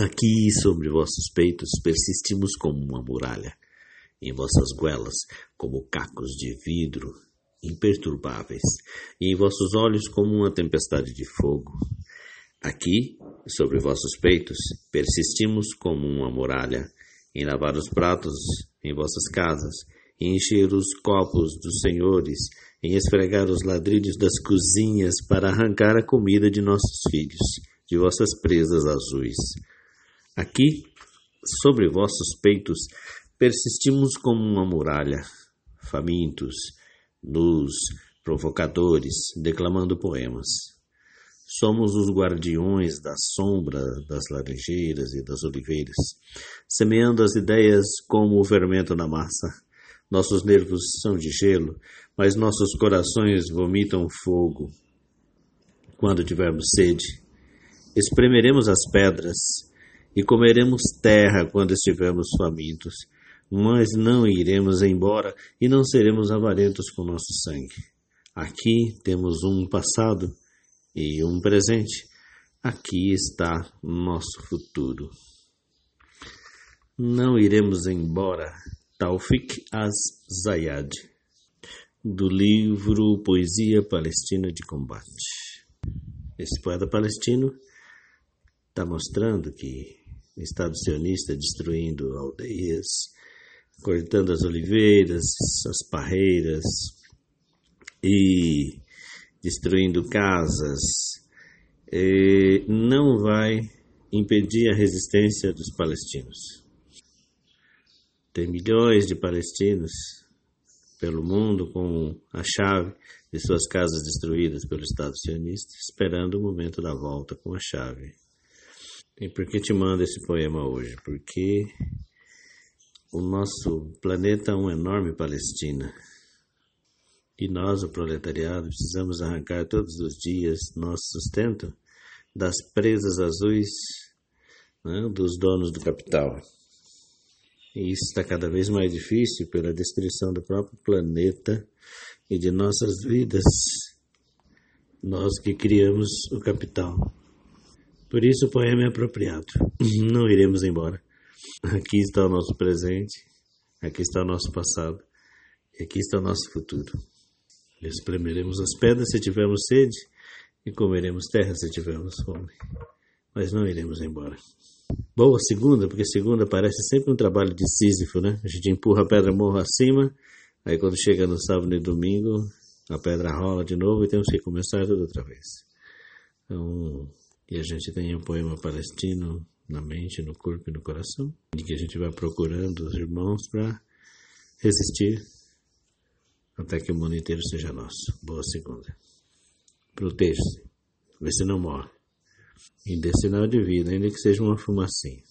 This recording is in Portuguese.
Aqui sobre vossos peitos persistimos como uma muralha, em vossas goelas como cacos de vidro imperturbáveis, e em vossos olhos como uma tempestade de fogo. Aqui, sobre vossos peitos, persistimos como uma muralha, em lavar os pratos em vossas casas, em encher os copos dos senhores, em esfregar os ladrilhos das cozinhas para arrancar a comida de nossos filhos, de vossas presas azuis. Aqui, sobre vossos peitos, persistimos como uma muralha, famintos, nus, provocadores, declamando poemas. Somos os guardiões da sombra das laranjeiras e das oliveiras, semeando as ideias como o fermento na massa. Nossos nervos são de gelo, mas nossos corações vomitam fogo. Quando tivermos sede, espremeremos as pedras e comeremos terra quando estivermos famintos, mas não iremos embora e não seremos avarentos com nosso sangue. Aqui temos um passado e um presente. Aqui está nosso futuro. Não iremos embora. Taufik Az-Zayad, do livro Poesia Palestina de Combate. Esse poeta palestino está mostrando que Estado sionista destruindo aldeias, cortando as oliveiras, as parreiras e destruindo casas, não vai impedir a resistência dos palestinos. Tem milhões de palestinos pelo mundo com a chave de suas casas destruídas pelo Estado sionista, esperando o momento da volta com a chave. E por que te mando esse poema hoje? Porque o nosso planeta é uma enorme Palestina. E nós, o proletariado, precisamos arrancar todos os dias nosso sustento das presas azuis né, dos donos do capital. E isso está cada vez mais difícil pela destruição do próprio planeta e de nossas vidas, nós que criamos o capital. Por isso o poema é apropriado. Não iremos embora. Aqui está o nosso presente, aqui está o nosso passado, e aqui está o nosso futuro. Espremeremos as pedras se tivermos sede, e comeremos terra se tivermos fome. Mas não iremos embora. Boa segunda, porque segunda parece sempre um trabalho de Sísifo, né? A gente empurra a pedra morro acima, aí quando chega no sábado e domingo, a pedra rola de novo e temos que começar tudo outra vez. Então, que a gente tenha um poema palestino na mente, no corpo e no coração, e que a gente vá procurando os irmãos para resistir até que o mundo inteiro seja nosso. Boa segunda. Proteja-se, vê se não morre. E dê sinal de vida, ainda que seja uma fumacinha.